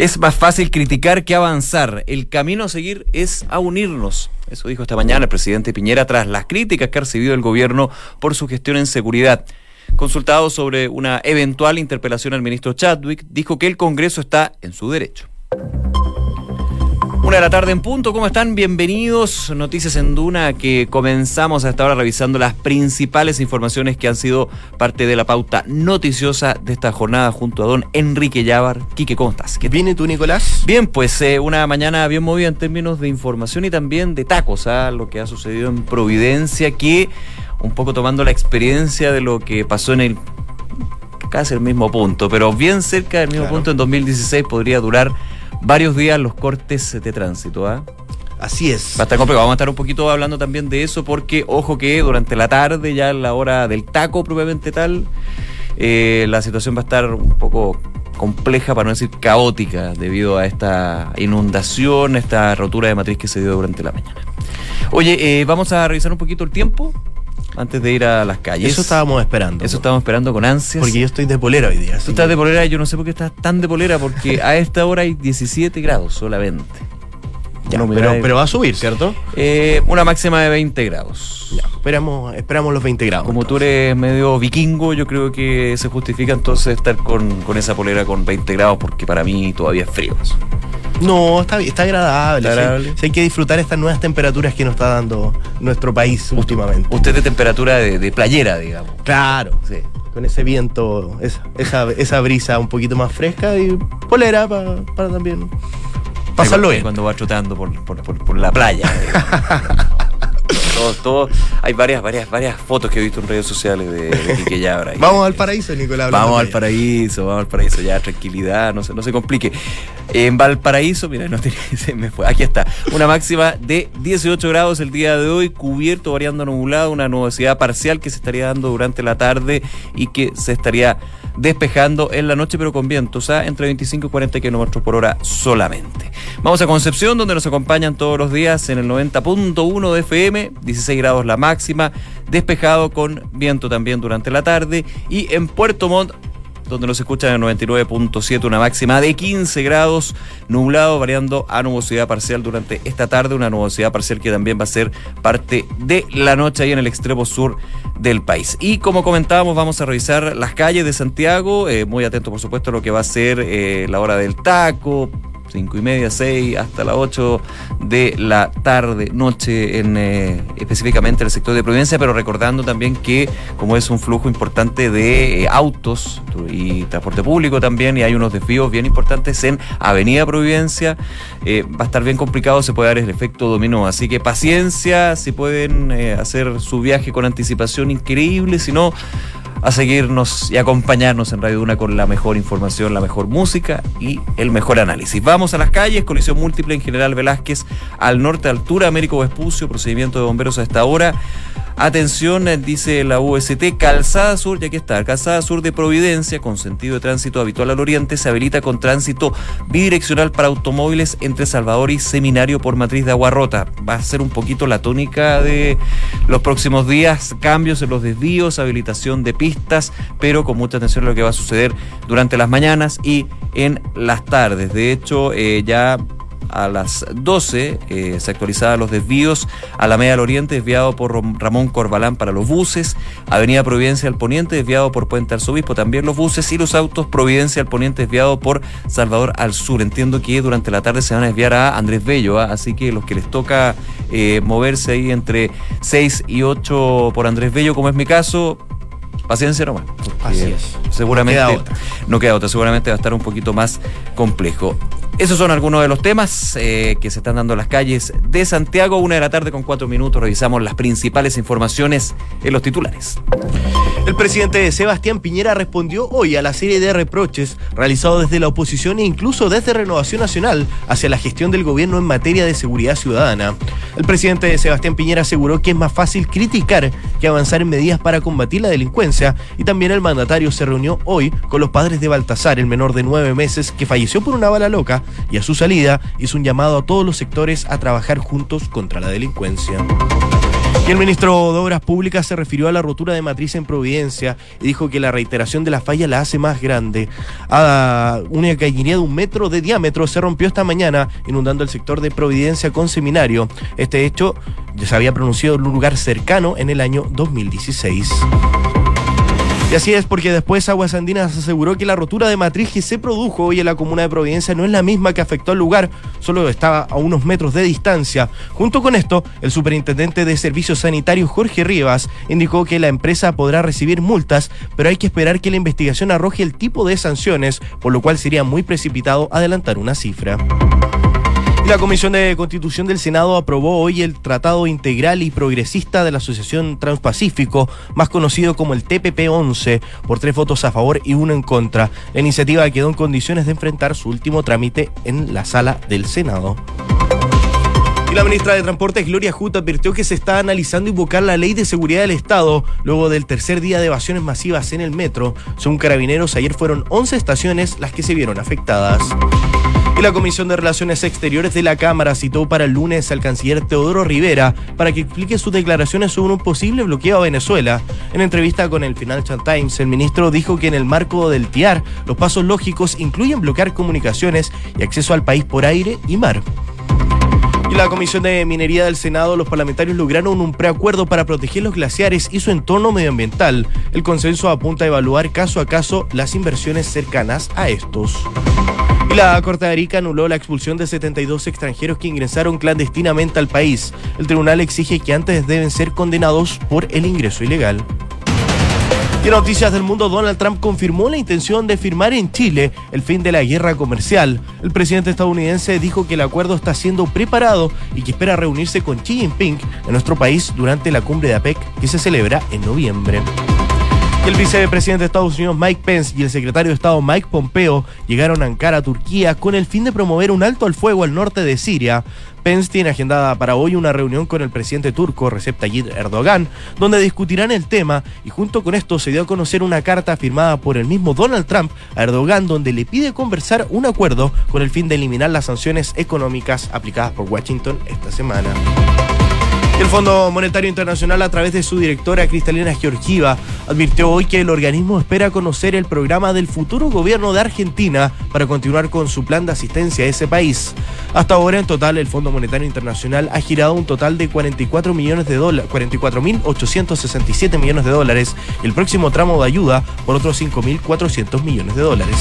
Es más fácil criticar que avanzar. El camino a seguir es a unirnos. Eso dijo esta mañana el presidente Piñera tras las críticas que ha recibido el gobierno por su gestión en seguridad. Consultado sobre una eventual interpelación al ministro Chadwick, dijo que el Congreso está en su derecho. Una de la tarde en punto, ¿cómo están? Bienvenidos. Noticias en Duna que comenzamos hasta ahora revisando las principales informaciones que han sido parte de la pauta noticiosa de esta jornada junto a don Enrique Llávar. Quique, ¿cómo estás? ¿Qué ¿Bien y tú, Nicolás? Bien, pues eh, una mañana bien movida en términos de información y también de tacos, ¿ah? lo que ha sucedido en Providencia, que un poco tomando la experiencia de lo que pasó en el casi el mismo punto, pero bien cerca del mismo punto en 2016 podría durar varios días los cortes de tránsito. ¿ah? Así es. Va a estar complicado. Vamos a estar un poquito hablando también de eso porque, ojo que durante la tarde, ya en la hora del taco propiamente tal, eh, la situación va a estar un poco compleja, para no decir caótica, debido a esta inundación, esta rotura de matriz que se dio durante la mañana. Oye, eh, vamos a revisar un poquito el tiempo antes de ir a las calles. Eso estábamos esperando. Eso estábamos esperando con ansias. Porque yo estoy de polera hoy día. Tú estás de polera y yo no sé por qué estás tan de polera, porque a esta hora hay 17 grados solamente. Ya, pero, pero, va a subir, ¿cierto? Eh, una máxima de 20 grados. Ya, esperamos, esperamos los 20 grados. Como tú eres medio vikingo, yo creo que se justifica entonces estar con, con esa polera con 20 grados, porque para mí todavía es frío. Eso. No, está, está agradable. hay que disfrutar estas nuevas temperaturas que nos está dando nuestro país últimamente. Usted de temperatura de, playera, digamos. Claro, sí. Con ese viento, esa, esa, brisa un poquito más fresca y polera para, también pasarlo bien. Cuando va trotando por, por la playa. todo, hay varias, varias, varias fotos que he visto en redes sociales de, de Quique Yabra. vamos al paraíso, Nicolás. Vamos al paraíso, vamos al paraíso, ya tranquilidad, no se, no se complique. En Valparaíso, mira, no se me fue. Aquí está. Una máxima de 18 grados el día de hoy, cubierto, variando nublado, una nubosidad parcial que se estaría dando durante la tarde y que se estaría despejando en la noche, pero con vientos, sea, entre 25 y 40 kilómetros por hora solamente. Vamos a Concepción, donde nos acompañan todos los días en el 90.1 de FM, 16 grados la máxima, despejado con viento también durante la tarde. Y en Puerto Montt, donde nos escuchan en el 99.7, una máxima de 15 grados, nublado, variando a nubosidad parcial durante esta tarde, una nubosidad parcial que también va a ser parte de la noche ahí en el extremo sur del país. Y como comentábamos, vamos a revisar las calles de Santiago, eh, muy atento por supuesto a lo que va a ser eh, la hora del taco, cinco y media, seis, hasta las 8 de la tarde, noche, en eh, específicamente en el sector de Providencia, pero recordando también que como es un flujo importante de eh, autos y transporte público también, y hay unos desvíos bien importantes en Avenida Providencia, eh, va a estar bien complicado, se puede dar el efecto dominó. Así que paciencia, si pueden hacer su viaje con anticipación increíble, si no a seguirnos y acompañarnos en Radio Duna con la mejor información, la mejor música y el mejor análisis. Vamos a las calles, colisión múltiple en General Velázquez, al norte, altura, Américo Vespucio, procedimiento de bomberos a esta hora. Atención, eh, dice la UST, Calzada Sur, ya que está, Calzada Sur de Providencia, con sentido de tránsito habitual al oriente, se habilita con tránsito bidireccional para automóviles entre Salvador y Seminario por matriz de Aguarrota. Va a ser un poquito la tónica de los próximos días, cambios en los desvíos, habilitación de pistas, pero con mucha atención a lo que va a suceder durante las mañanas y en las tardes. De hecho, eh, ya a las 12 eh, se actualizaban los desvíos a la Media del Oriente desviado por Ramón Corbalán para los buses, Avenida Providencia al Poniente desviado por Puente Arzobispo también los buses y los autos Providencia al Poniente desviado por Salvador al Sur. Entiendo que durante la tarde se van a desviar a Andrés Bello, ¿ah? así que los que les toca eh, moverse ahí entre 6 y 8 por Andrés Bello, como es mi caso, paciencia nomás. Así es. Seguramente no queda otra, seguramente va a estar un poquito más complejo. Esos son algunos de los temas eh, que se están dando en las calles de Santiago. Una de la tarde con cuatro minutos revisamos las principales informaciones en los titulares. El presidente Sebastián Piñera respondió hoy a la serie de reproches realizados desde la oposición e incluso desde Renovación Nacional hacia la gestión del gobierno en materia de seguridad ciudadana. El presidente Sebastián Piñera aseguró que es más fácil criticar que avanzar en medidas para combatir la delincuencia y también el mandatario se reunió hoy con los padres de Baltasar, el menor de nueve meses que falleció por una bala loca y a su salida hizo un llamado a todos los sectores a trabajar juntos contra la delincuencia. Y el ministro de Obras Públicas se refirió a la rotura de matriz en Providencia y dijo que la reiteración de la falla la hace más grande. A una gallinería de un metro de diámetro se rompió esta mañana, inundando el sector de Providencia con seminario. Este hecho ya se había pronunciado en un lugar cercano en el año 2016. Y así es porque después Aguas Andinas aseguró que la rotura de matriz que se produjo hoy en la comuna de Providencia no es la misma que afectó al lugar, solo estaba a unos metros de distancia. Junto con esto, el superintendente de Servicios Sanitarios Jorge Rivas indicó que la empresa podrá recibir multas, pero hay que esperar que la investigación arroje el tipo de sanciones, por lo cual sería muy precipitado adelantar una cifra. La Comisión de Constitución del Senado aprobó hoy el Tratado Integral y Progresista de la Asociación Transpacífico, más conocido como el TPP-11, por tres votos a favor y uno en contra. La iniciativa quedó en condiciones de enfrentar su último trámite en la sala del Senado. Y la ministra de Transportes, Gloria Jut, advirtió que se está analizando invocar la ley de seguridad del Estado luego del tercer día de evasiones masivas en el metro. Según carabineros, ayer fueron 11 estaciones las que se vieron afectadas. Y la Comisión de Relaciones Exteriores de la Cámara citó para el lunes al canciller Teodoro Rivera para que explique sus declaraciones sobre un posible bloqueo a Venezuela. En entrevista con el Financial Times, el ministro dijo que en el marco del TIAR, los pasos lógicos incluyen bloquear comunicaciones y acceso al país por aire y mar. Y la Comisión de Minería del Senado, los parlamentarios lograron un preacuerdo para proteger los glaciares y su entorno medioambiental. El consenso apunta a evaluar caso a caso las inversiones cercanas a estos. La Corte de Arica anuló la expulsión de 72 extranjeros que ingresaron clandestinamente al país. El tribunal exige que antes deben ser condenados por el ingreso ilegal. Y en noticias del mundo, Donald Trump confirmó la intención de firmar en Chile el fin de la guerra comercial. El presidente estadounidense dijo que el acuerdo está siendo preparado y que espera reunirse con Xi Jinping en nuestro país durante la cumbre de APEC que se celebra en noviembre. El vicepresidente de Estados Unidos Mike Pence y el secretario de Estado Mike Pompeo llegaron a Ankara, Turquía, con el fin de promover un alto al fuego al norte de Siria. Pence tiene agendada para hoy una reunión con el presidente turco Recep Tayyip Erdogan, donde discutirán el tema y junto con esto se dio a conocer una carta firmada por el mismo Donald Trump a Erdogan donde le pide conversar un acuerdo con el fin de eliminar las sanciones económicas aplicadas por Washington esta semana. El Fondo Monetario Internacional, a través de su directora Cristalina Georgieva, advirtió hoy que el organismo espera conocer el programa del futuro gobierno de Argentina para continuar con su plan de asistencia a ese país. Hasta ahora, en total, el Fondo Monetario Internacional ha girado un total de 44 millones de dólares, 44.867 millones de dólares y el próximo tramo de ayuda por otros 5.400 millones de dólares.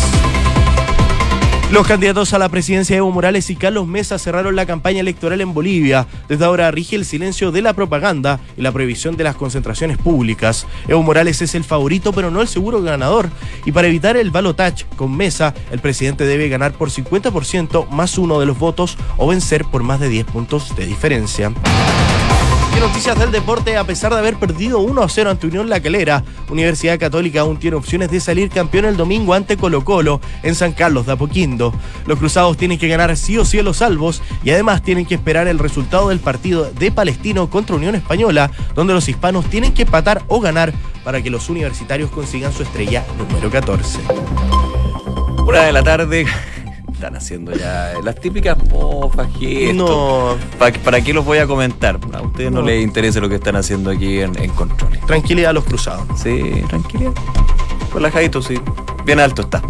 Los candidatos a la presidencia Evo Morales y Carlos Mesa cerraron la campaña electoral en Bolivia. Desde ahora rige el silencio de la propaganda y la prohibición de las concentraciones públicas. Evo Morales es el favorito, pero no el seguro ganador. Y para evitar el balotage con Mesa, el presidente debe ganar por 50% más uno de los votos o vencer por más de 10 puntos de diferencia noticias del deporte, a pesar de haber perdido 1 a 0 ante Unión La Calera, Universidad Católica aún tiene opciones de salir campeón el domingo ante Colo Colo en San Carlos de Apoquindo. Los cruzados tienen que ganar sí o sí los salvos y además tienen que esperar el resultado del partido de Palestino contra Unión Española, donde los hispanos tienen que empatar o ganar para que los universitarios consigan su estrella número 14. Una de la tarde están haciendo ya las típicas pofas, gestos. No. ¿Para, qué los voy a comentar? A ustedes no, les interesa lo que están haciendo aquí en, en control. Tranquilidad a los cruzados. Sí, tranquilidad. Relajadito, sí. Bien alto está.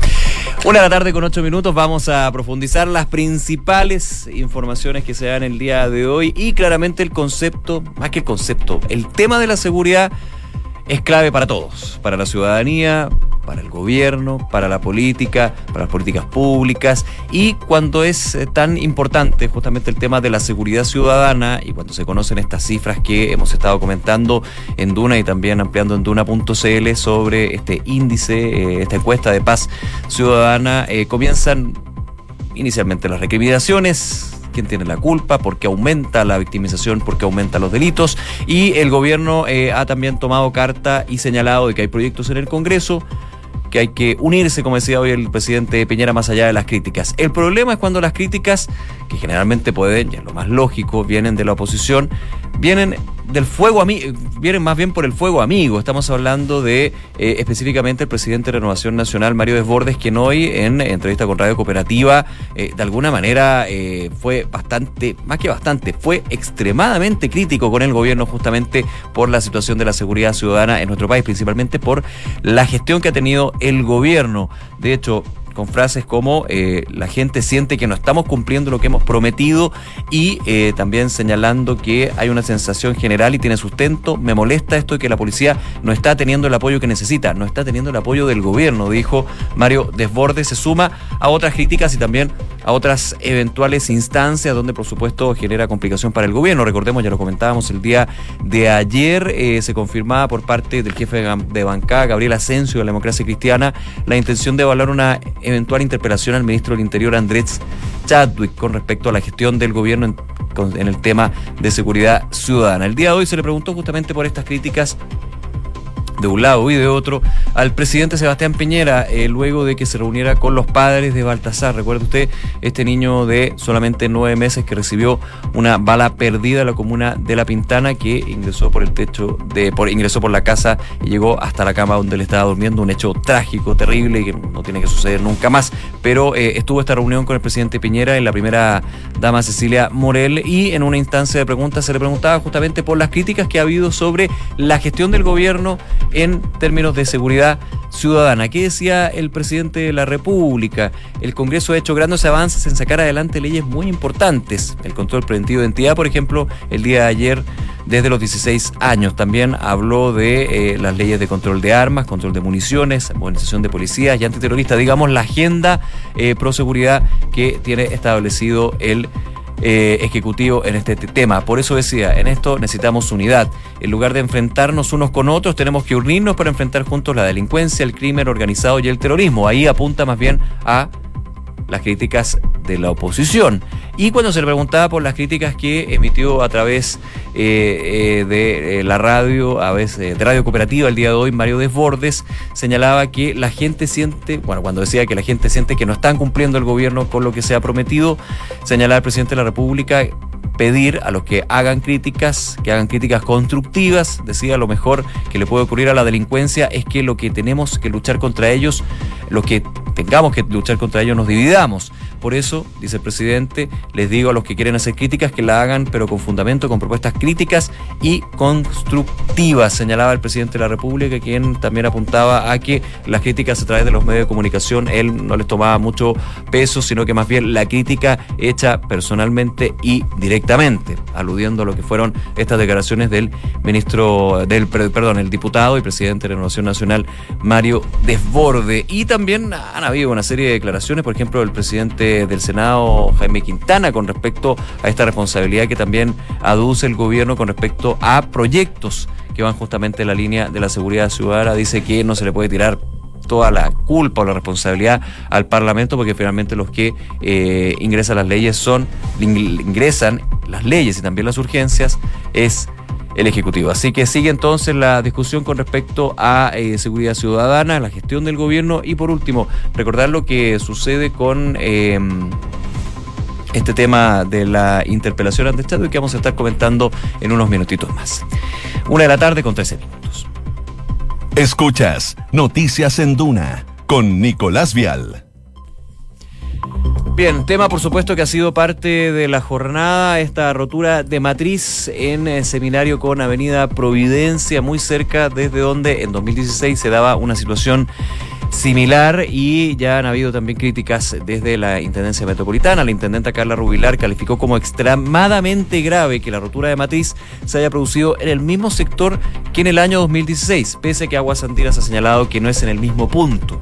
Una de la tarde con ocho minutos vamos a profundizar las principales informaciones que se dan el día de hoy y claramente el concepto, más que el concepto, el tema de la seguridad es clave para todos, para la ciudadanía, para el gobierno, para la política, para las políticas públicas. Y cuando es eh, tan importante justamente el tema de la seguridad ciudadana y cuando se conocen estas cifras que hemos estado comentando en Duna y también ampliando en Duna.cl sobre este índice, eh, esta encuesta de paz ciudadana, eh, comienzan inicialmente las recriminaciones, quién tiene la culpa, porque aumenta la victimización, porque aumenta los delitos. Y el gobierno ha también tomado carta y señalado de que hay proyectos en el Congreso que hay que unirse, como decía hoy el presidente Piñera, más allá de las críticas. El problema es cuando las críticas, que generalmente pueden, ya lo más lógico, vienen de la oposición, vienen del fuego amigo, vienen más bien por el fuego amigo. Estamos hablando de eh, específicamente el presidente de Renovación Nacional, Mario Desbordes, quien hoy en entrevista con Radio Cooperativa, eh, de alguna manera eh, fue bastante, más que bastante, fue extremadamente crítico con el gobierno justamente por la situación de la seguridad ciudadana en nuestro país, principalmente por la gestión que ha tenido el gobierno. De hecho, con frases como eh, la gente siente que no estamos cumpliendo lo que hemos prometido y eh, también señalando que hay una sensación general y tiene sustento. Me molesta esto de que la policía no está teniendo el apoyo que necesita, no está teniendo el apoyo del gobierno, dijo Mario Desbordes. Se suma a otras críticas y también a otras eventuales instancias donde por supuesto genera complicación para el gobierno. Recordemos, ya lo comentábamos el día de ayer, eh, se confirmaba por parte del jefe de bancada, Gabriel Asensio de la Democracia Cristiana, la intención de evaluar una eventual interpelación al ministro del Interior Andrés Chadwick con respecto a la gestión del gobierno en, el tema de seguridad ciudadana. El día de hoy se le preguntó justamente por estas críticas de un lado y de otro al presidente Sebastián Piñera eh, luego de que se reuniera con los padres de Baltasar. Recuerda usted, este niño de solamente nueve meses que recibió una bala perdida en la comuna de La Pintana que ingresó por el techo, de, por, ingresó por la casa y llegó hasta la cama donde él estaba durmiendo. Un hecho trágico, terrible que no tiene que suceder nunca más. Pero eh, estuvo esta reunión con el presidente Piñera y la primera dama Cecilia Morel y en una instancia de preguntas se le preguntaba justamente por las críticas que ha habido sobre la gestión del gobierno en términos de seguridad ciudadana. ¿Qué decía el presidente de la República? El Congreso ha hecho grandes avances en sacar adelante leyes muy importantes. El control preventivo de identidad, por ejemplo, el día de ayer desde los 16 años. También habló de eh, las leyes de control de armas, control de municiones, modernización de policías y antiterroristas, digamos, la agenda eh, pro seguridad que tiene establecido el eh, ejecutivo en este tema. Por eso decía, en esto necesitamos unidad. En lugar de enfrentarnos unos con otros, tenemos que unirnos para enfrentar juntos la delincuencia, el crimen organizado y el terrorismo. Ahí apunta más bien a las críticas de la oposición. Y cuando se le preguntaba por las críticas que emitió a través eh, eh, de eh, la radio, a veces de Radio Cooperativa el día de hoy, Mario Desbordes, señalaba que la gente siente, bueno, cuando decía que la gente siente que no están cumpliendo el gobierno con lo que se ha prometido, señalaba el presidente de la República pedir a los que hagan críticas, que hagan críticas constructivas. Decía, lo mejor que le puede ocurrir a la delincuencia es que lo que tenemos que luchar contra ellos, lo que tengamos que luchar contra ellos, nos dividamos. Por eso, dice el presidente, les digo a los que quieren hacer críticas que la hagan, pero con fundamento, con propuestas críticas y constructivas, señalaba el presidente de la República, quien también apuntaba a que las críticas a través de los medios de comunicación, él no les tomaba mucho peso, sino que más bien la crítica hecha personalmente y directamente, aludiendo a lo que fueron estas declaraciones del ministro, del perdón, el diputado y presidente de la Renovación Nacional, Mario Desborde. Y también han habido una serie de declaraciones, por ejemplo, del presidente del Senado, Jaime Quintana, con respecto a esta responsabilidad que también aduce el gobierno con respecto a proyectos que van justamente en la línea de la seguridad ciudadana. Dice que no se le puede tirar toda la culpa o la responsabilidad al Parlamento porque finalmente los que eh, ingresan las leyes son, ingresan las leyes y también las urgencias, es el Ejecutivo. Así que sigue entonces la discusión con respecto a eh, seguridad ciudadana, la gestión del gobierno y por último, recordar lo que sucede con... Em, este tema de la interpelación ante Estado y que vamos a estar comentando en unos minutitos más. Una de la tarde con 13 minutos. Escuchas Noticias en Duna con Nicolás Vial. Bien, tema por supuesto que ha sido parte de la jornada, esta rotura de matriz en el seminario con Avenida Providencia, muy cerca desde donde en 2016 se daba una situación similar y ya han habido también críticas desde la Intendencia Metropolitana. La intendenta Carla Rubilar calificó como extremadamente grave que la rotura de matriz se haya producido en el mismo sector que en el año 2016, pese a que Aguas Andinas ha señalado que no es en el mismo punto.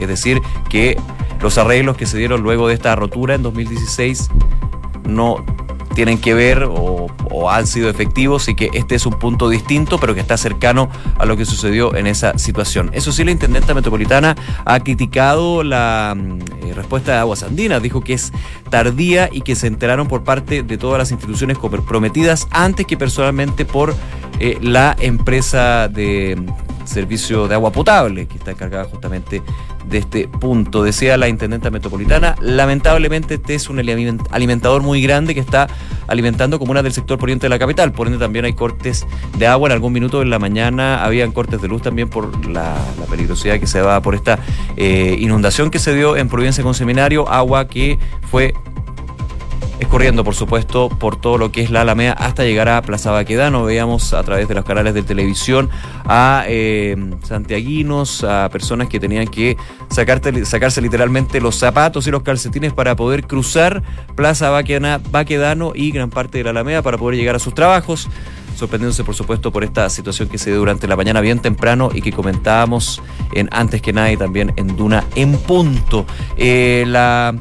Es decir, que los arreglos que se dieron luego de esta rotura en 2016 no tienen que ver o, han sido efectivos y que este es un punto distinto, pero que está cercano a lo que sucedió en esa situación. Eso sí, la intendenta metropolitana ha criticado la mm, eh, respuesta de Aguas Andinas, dijo que es tardía y que se enteraron por parte de todas las instituciones comprometidas antes que personalmente por eh, la empresa de servicio de agua potable, que está encargada justamente de este punto. Decía la intendenta metropolitana, lamentablemente este es un alimentador muy grande que está alimentando comunas del sector poniente de la capital, por ende también hay cortes de agua, en algún minuto en la mañana habían cortes de luz también por la, peligrosidad que se va por esta eh, inundación que se dio en Providencia con Seminario, agua que fue escurriendo, por supuesto, por todo lo que es la Alameda hasta llegar a Plaza Baquedano. Veíamos a través de los canales de televisión a eh, santiaguinos, a personas que tenían que sacarse literalmente los zapatos y los calcetines para poder cruzar Plaza Baquedano y gran parte de la Alameda para poder llegar a sus trabajos sorprendiéndose por supuesto por esta situación que se dio durante la mañana bien temprano y que comentábamos en antes que nada y también en Duna en punto. Eh,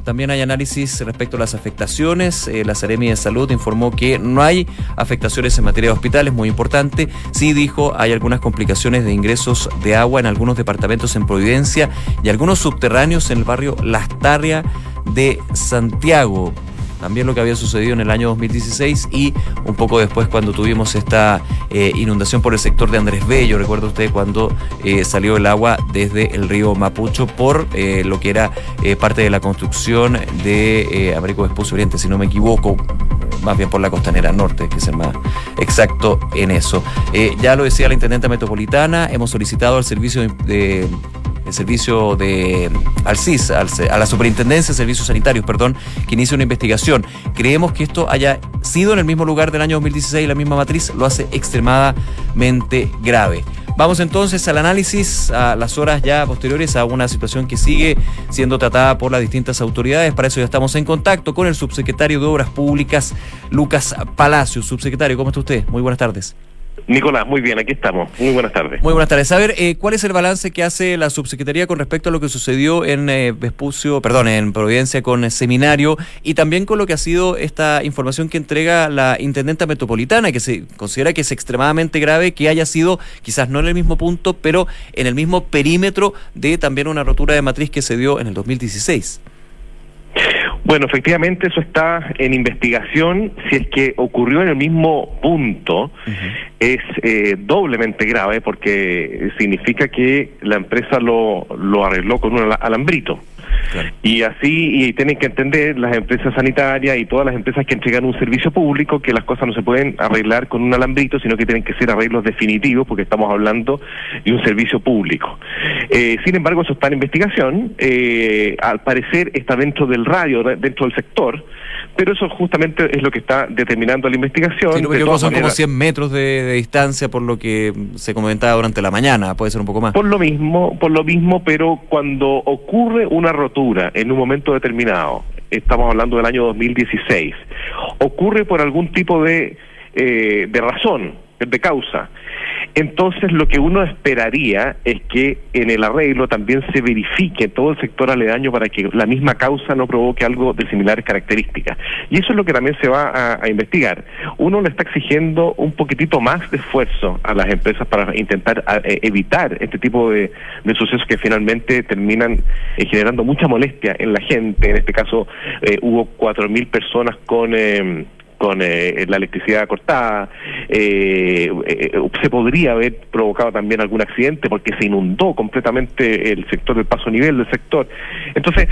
también hay análisis respecto a las afectaciones. Eh, la Seremi de Salud informó que no hay afectaciones en materia de hospitales, muy importante. Sí dijo, hay algunas complicaciones de ingresos de agua en algunos departamentos en Providencia y algunos subterráneos en el barrio Las Tarrias de Santiago también lo que había sucedido en el año 2016 y un poco después cuando tuvimos esta eh, inundación por el sector de Andrés Bello, recuerda usted cuando eh, salió el agua desde el río Mapucho por eh, lo que era parte de la construcción de Américo Vespucio Oriente, si no me equivoco, más bien por la costanera norte, que es más exacto en eso. ya lo decía la Intendenta Metropolitana, hemos solicitado al servicio de el servicio de al CIS, a la Superintendencia de Servicios Sanitarios, perdón, que inicie una investigación. Creemos que esto haya sido en el mismo lugar del año 2016, la misma matriz, lo hace extremadamente grave. Vamos entonces al análisis, a las horas ya posteriores a una situación que sigue siendo tratada por las distintas autoridades. Para eso ya estamos en contacto con el subsecretario de Obras Públicas, Lucas Palacio. Subsecretario, ¿cómo está usted? Muy buenas tardes. Nicolás, muy bien, aquí estamos. Muy buenas tardes. Muy buenas tardes. A ver, eh, ¿cuál es el balance que hace la subsecretaría con respecto a lo que sucedió en eh, Vespucio, perdón, en Providencia con el Seminario y también con lo que ha sido esta información que entrega la intendenta metropolitana, que se considera que es extremadamente grave que haya sido, quizás no en el mismo punto, pero en el mismo perímetro de también una rotura de matriz que se dio en el 2016? Bueno, efectivamente eso está en investigación. Si es que ocurrió en el mismo punto, es eh, doblemente grave porque significa que la empresa lo, lo arregló con un alambrito. Y así, y tienen que entender las empresas sanitarias y todas las empresas que entregan un servicio público que las cosas no se pueden arreglar con un alambrito, sino que tienen que ser arreglos definitivos porque estamos hablando de un servicio público. Eh, sin embargo, eso está en investigación. Eh, al parecer está dentro del radio, dentro del sector pero eso justamente es lo que está determinando la investigación. Sí, no, son como 100 metros de, distancia por lo que se comentaba durante la mañana, puede ser un poco más. Por lo mismo, por lo mismo, pero cuando ocurre una rotura en un momento determinado, estamos hablando del año 2016, ocurre por algún tipo de, eh, de razón, de causa. Entonces lo que uno esperaría es que en el arreglo también se verifique todo el sector aledaño para que la misma causa no provoque algo de similares características. Y eso es lo que también se va a, investigar. Uno le está exigiendo un poquitito más de esfuerzo a las empresas para intentar eh, evitar este tipo de, sucesos que finalmente terminan eh, generando mucha molestia en la gente. En este caso eh, hubo cuatro mil personas con con eh, la electricidad cortada, eh, eh, se podría haber provocado también algún accidente porque se inundó completamente el sector del paso nivel del sector. Entonces,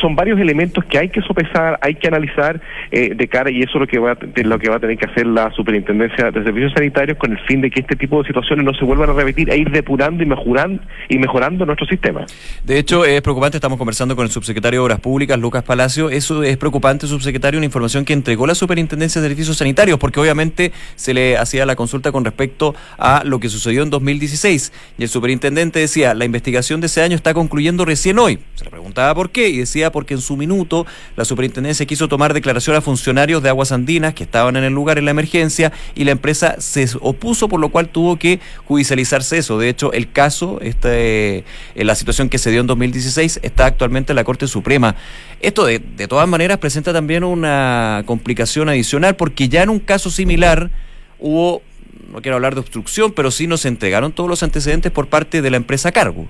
son varios elementos que hay que sopesar, hay que analizar de cara y eso es lo que va a, lo que va a tener que hacer la Superintendencia de Servicios Sanitarios con el fin de que este tipo de situaciones no se vuelvan a repetir e ir depurando y mejorando y mejorando nuestro sistema. De hecho, es preocupante, estamos conversando con el subsecretario de Obras Públicas, Lucas Palacio, eso es preocupante, subsecretario, una información que entregó la Superintendencia de servicios sanitarios, porque obviamente se le hacía la consulta con respecto a lo que sucedió en 2016. Y el superintendente decía, la investigación de ese año está concluyendo recién hoy. Se le preguntaba por qué, y decía porque en su minuto la superintendencia quiso tomar declaración a funcionarios de aguas andinas que estaban en el lugar en la emergencia, y la empresa se opuso, por lo cual tuvo que judicializarse eso. De hecho, el caso, este, la situación que se dio en 2016, está actualmente en la Corte Suprema. Esto de, de todas maneras presenta también una complicación adicional porque ya en un caso similar hubo, no quiero hablar de obstrucción, pero sí nos entregaron todos los antecedentes por parte de la empresa Cargo.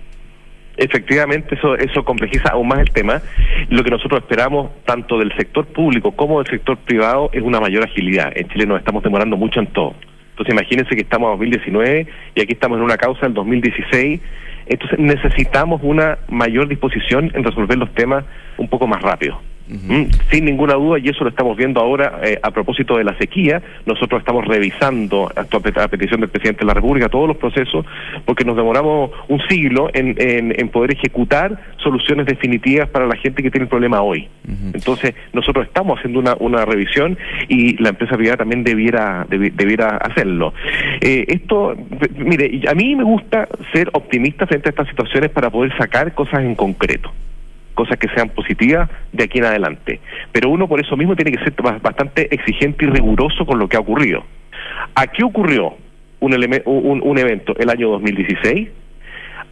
Efectivamente, eso, eso complejiza aún más el tema. Lo que nosotros esperamos, tanto del sector público como del sector privado, es una mayor agilidad. En Chile nos estamos demorando mucho en todo. Entonces imagínense que estamos en 2019 y aquí estamos en una causa del 2016. Entonces necesitamos una mayor disposición en resolver los temas un poco más rápido. Mm, Sin ninguna duda, y eso lo estamos viendo ahora eh, a propósito de la sequía, nosotros estamos revisando a, petición del presidente de la República todos los procesos, porque nos demoramos un siglo en, en, en poder ejecutar soluciones definitivas para la gente que tiene el problema hoy. Entonces, nosotros estamos haciendo una, una revisión y la empresa privada también debiera, debi- debiera hacerlo. Eh, esto, mire, a mí me gusta ser optimista frente a estas situaciones para poder sacar cosas en concreto cosas que sean positivas de aquí en adelante. Pero uno por eso mismo tiene que ser ba- bastante exigente y riguroso con lo que ha ocurrido. ¿A qué ocurrió un, un, un evento el año 2016?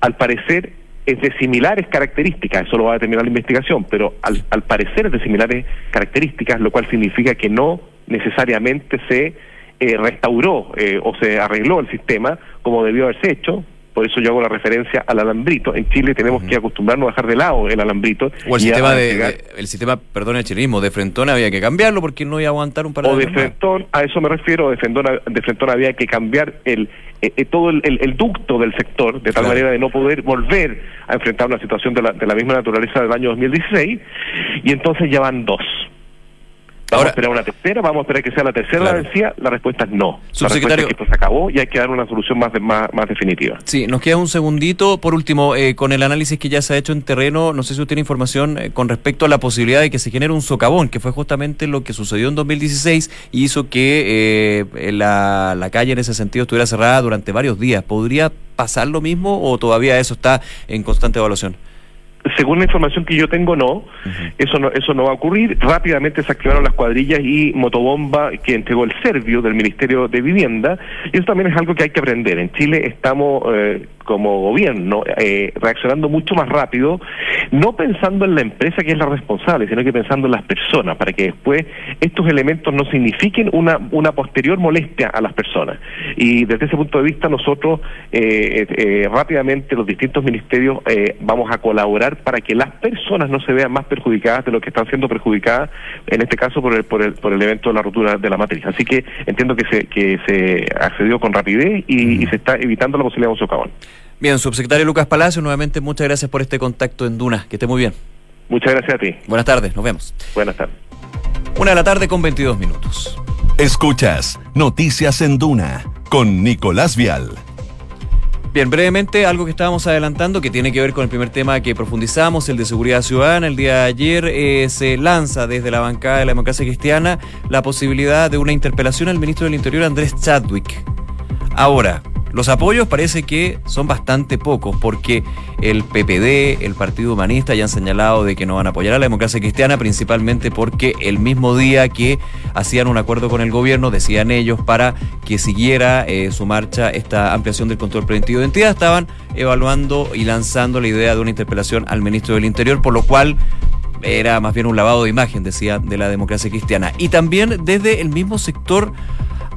Al parecer es de similares características, eso lo va a determinar la investigación, pero al, al parecer es de similares características, lo cual significa que no necesariamente se eh, restauró eh, o se arregló el sistema como debió haberse hecho. Por eso yo hago la referencia al alambrito. En Chile tenemos que acostumbrarnos a dejar de lado el alambrito. O el sistema de, el sistema, perdón, el chilenismo de frentón había que cambiarlo porque no iba a aguantar un par de o de frentón, a eso me refiero, de frentón, de frentón había que cambiar el eh, eh, todo el, el- el ducto del sector, de tal Claro. manera de no poder volver a enfrentar una situación de la, de la misma naturaleza del año 2016, y entonces ya van dos. Vamos Ahora- a esperar una tercera, vamos a esperar que sea la tercera Claro. la vencida, la respuesta es no. La respuesta Subsecretario- es que esto se acabó y hay que dar una solución más, de- más, más definitiva. Sí, nos queda un segundito. Por último, eh, con el análisis que ya se ha hecho en terreno, no sé si usted tiene información eh, con respecto a la posibilidad de que se genere un socavón, que fue justamente lo que sucedió en 2016 y hizo que eh, la, la calle en ese sentido estuviera cerrada durante varios días. ¿Podría pasar lo mismo o todavía eso está en constante evaluación? Según la información que yo tengo, no. Eso no eso no va a ocurrir. Rápidamente se activaron las cuadrillas y motobomba que entregó el Servio del Ministerio de Vivienda. Y eso también es algo que hay que aprender. En Chile estamos, eh, como gobierno, eh, reaccionando mucho más rápido, no pensando en la empresa que es la responsable, sino que pensando en las personas, para que después estos elementos no signifiquen una, una posterior molestia a las personas. Y desde ese punto de vista, nosotros eh, eh, rápidamente, los distintos ministerios, eh, vamos a colaborar para que las personas no se vean más perjudicadas de lo que están siendo perjudicadas, en este caso por el, por el, por el evento de la ruptura de la matriz. Así que entiendo que se, que se accedió con rapidez y, y se está evitando la posibilidad de un socavón. Bien, subsecretario Lucas Palacio, nuevamente muchas gracias por este contacto en Duna. Que esté muy bien. Muchas gracias a ti. Buenas tardes, nos vemos. Buenas tardes. Una de la tarde con 22 minutos. Escuchas Noticias en Duna con Nicolás Vial. Bien, brevemente, algo que estábamos adelantando que tiene que ver con el primer tema que profundizamos, el de seguridad ciudadana. El día de ayer eh, se lanza desde la bancada de la democracia cristiana la posibilidad de una interpelación al ministro del Interior, Andrés Chadwick. Ahora, los apoyos parece que son bastante pocos, porque el PPD, el Partido Humanista ya han señalado de que no van a apoyar a la democracia cristiana, principalmente porque el mismo día que hacían un acuerdo con el gobierno, decían ellos, para que siguiera eh, su marcha esta ampliación del control preventivo de identidad, estaban evaluando y lanzando la idea de una interpelación al ministro del Interior, por lo cual era más bien un lavado de imagen, decía, de la democracia cristiana. Y también desde el mismo sector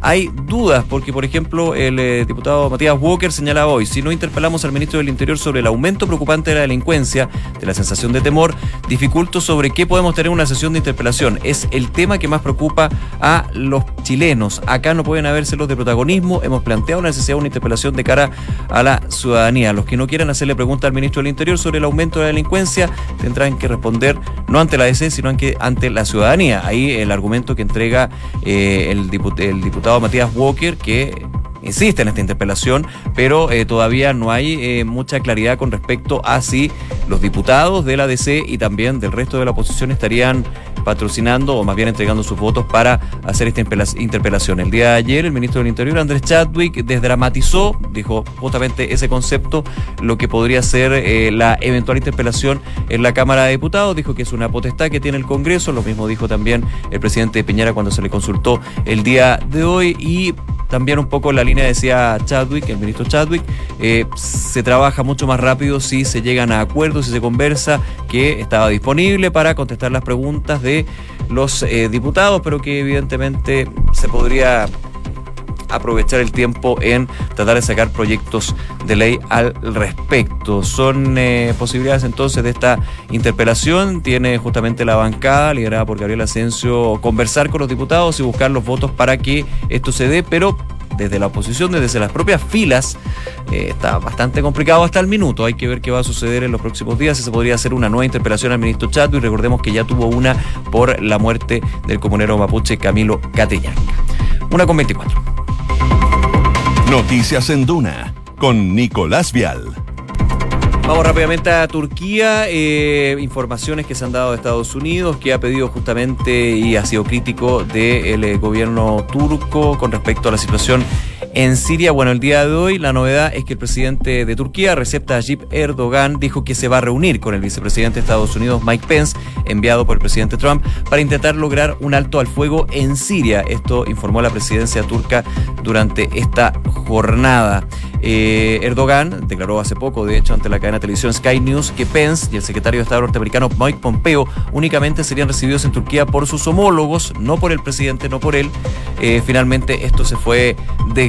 hay dudas, porque por ejemplo el eh, diputado Matías Walker señalaba hoy, si no interpelamos al ministro del Interior sobre el aumento preocupante de la delincuencia, de la sensación de temor, dificulto sobre qué podemos tener una sesión de interpelación. Es el tema que más preocupa a los chilenos. Acá no pueden habérselos de protagonismo. Hemos planteado la necesidad de una interpelación de cara a la ciudadanía. Los que no quieran hacerle pregunta al ministro del Interior sobre el aumento de la delincuencia tendrán que responder no ante la DC, sino ante, ante la ciudadanía. Ahí el argumento que entrega eh, el diputado Matías Walker, que insiste en esta interpelación, pero eh, todavía no hay eh, mucha claridad con respecto a si los diputados de la DC y también del resto de la oposición estarían patrocinando o más bien entregando sus votos para hacer esta interpela- interpelación. El día de ayer el ministro del Interior, Andrés Chadwick, desdramatizó, dijo justamente ese concepto, lo que podría ser eh, la eventual interpelación en la Cámara de Diputados, dijo que es una potestad que tiene el Congreso, lo mismo dijo también el presidente Piñera cuando se le consultó el día de hoy y también un poco la línea decía Chadwick, el ministro Chadwick, eh, se trabaja mucho más rápido si se llegan a acuerdos, si se conversa, que estaba disponible para contestar las preguntas de los eh, diputados, pero que evidentemente se podría aprovechar el tiempo en tratar de sacar proyectos de ley al respecto. Son eh, posibilidades entonces de esta interpelación. Tiene justamente la bancada, liderada por Gabriel Asensio, conversar con los diputados y buscar los votos para que esto se dé, pero desde la oposición, desde las propias filas, eh, está bastante complicado hasta el minuto. Hay que ver qué va a suceder en los próximos días. Si se podría hacer una nueva interpelación al ministro Chato y recordemos que ya tuvo una por la muerte del comunero mapuche Camilo Catellán. Una con 24. Noticias en Duna con Nicolás Vial. Vamos rápidamente a Turquía. Eh, informaciones que se han dado de Estados Unidos, que ha pedido justamente y ha sido crítico del eh, gobierno turco con respecto a la situación en Siria. Bueno, el día de hoy la novedad es que el presidente de Turquía, Recep Tayyip Erdogan, dijo que se va a reunir con el vicepresidente de Estados Unidos, Mike Pence, enviado por el presidente Trump, para intentar lograr un alto al fuego en Siria. Esto informó la presidencia turca durante esta jornada. Eh, Erdogan declaró hace poco, de hecho, ante la cadena de televisión Sky News, que Pence y el secretario de Estado norteamericano Mike Pompeo únicamente serían recibidos en Turquía por sus homólogos, no por el presidente, no por él. Eh, finalmente esto se fue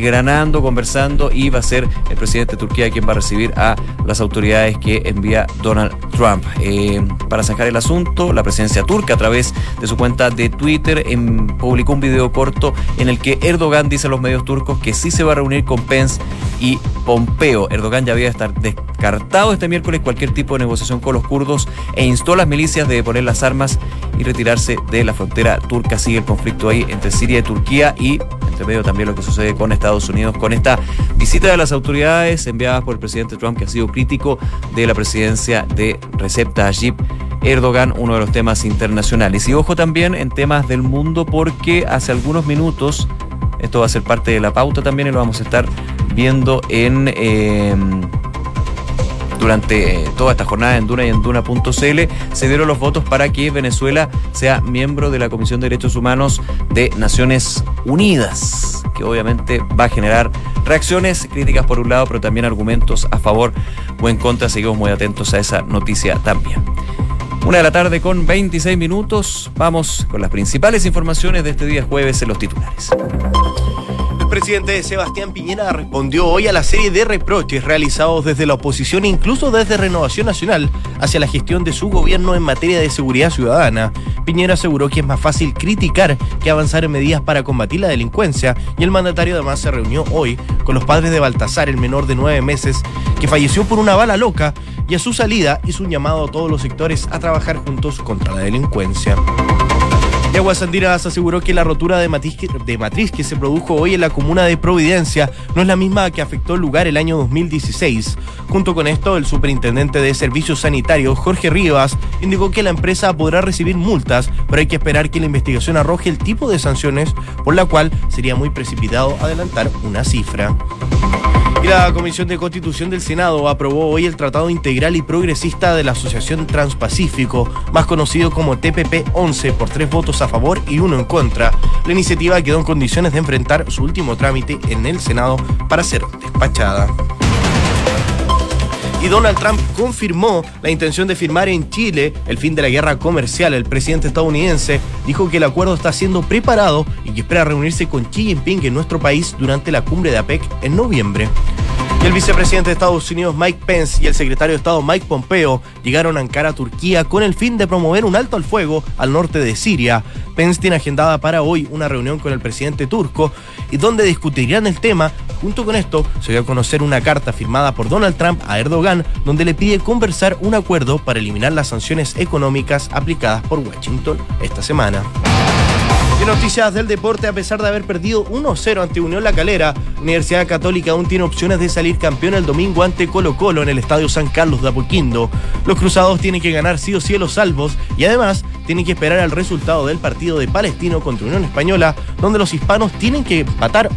desgranando, conversando y va a ser el presidente de Turquía quien va a recibir a las autoridades que envía Donald Trump. Eh, para zanjar el asunto, la presidencia turca a través de su cuenta de Twitter en, publicó un video corto en el que Erdogan dice a los medios turcos que sí se va a reunir con Pence y Pompeo. Erdogan ya había estar descartado este miércoles cualquier tipo de negociación con los kurdos e instó a las milicias de poner las armas y retirarse de la frontera turca. Sigue el conflicto ahí entre Siria y Turquía y entre medio también lo que sucede con Estados Unidos con esta visita de las autoridades enviadas por el presidente Trump que ha sido crítico de la presidencia de Recep Tayyip Erdogan, uno de los temas internacionales. Y ojo también en temas del mundo porque hace algunos minutos, esto va a ser parte de la pauta también y lo vamos a estar viendo en... Eh, durante toda esta jornada en Duna y en Duna.cl se dieron los votos para que Venezuela sea miembro de la Comisión de Derechos Humanos de Naciones Unidas, que obviamente va a generar reacciones, críticas por un lado, pero también argumentos a favor o en contra. Seguimos muy atentos a esa noticia también. Una de la tarde con 26 minutos. Vamos con las principales informaciones de este día jueves en los titulares. El presidente Sebastián Piñera respondió hoy a la serie de reproches realizados desde la oposición e incluso desde Renovación Nacional hacia la gestión de su gobierno en materia de seguridad ciudadana. Piñera aseguró que es más fácil criticar que avanzar en medidas para combatir la delincuencia y el mandatario además se reunió hoy con los padres de Baltasar, el menor de nueve meses, que falleció por una bala loca y a su salida hizo un llamado a todos los sectores a trabajar juntos contra la delincuencia. Y Aguas Andinas aseguró que la rotura de de matriz que se produjo hoy en la comuna de Providencia no es la misma que afectó el lugar el año 2016. Junto con esto, el superintendente de Servicios Sanitarios, Jorge Rivas, indicó que la empresa podrá recibir multas, pero hay que esperar que la investigación arroje el tipo de sanciones, por la cual sería muy precipitado adelantar una cifra. La Comisión de Constitución del Senado aprobó hoy el Tratado Integral y Progresista de la Asociación Transpacífico, más conocido como TPP-11, por tres votos a favor y uno en contra. La iniciativa quedó en condiciones de enfrentar su último trámite en el Senado para ser despachada. Y Donald Trump confirmó la intención de firmar en Chile el fin de la guerra comercial. El presidente estadounidense dijo que el acuerdo está siendo preparado y que espera reunirse con Xi Jinping en nuestro país durante la cumbre de APEC en noviembre. El vicepresidente de Estados Unidos Mike Pence y el secretario de Estado Mike Pompeo llegaron a Ankara, Turquía, con el fin de promover un alto al fuego al norte de Siria. Pence tiene agendada para hoy una reunión con el presidente turco y donde discutirían el tema. Junto con esto, se dio a conocer una carta firmada por Donald Trump a Erdogan, donde le pide conversar un acuerdo para eliminar las sanciones económicas aplicadas por Washington esta semana. Y noticias del deporte, a pesar de haber perdido 1-0 ante Unión La Calera, Universidad Católica aún tiene opciones de salir campeón el domingo ante Colo Colo en el Estadio San Carlos de Apoquindo. Los cruzados tienen que ganar sí o sí los salvos y además tienen que esperar al resultado del partido de Palestino contra Unión Española, donde los hispanos tienen que empatar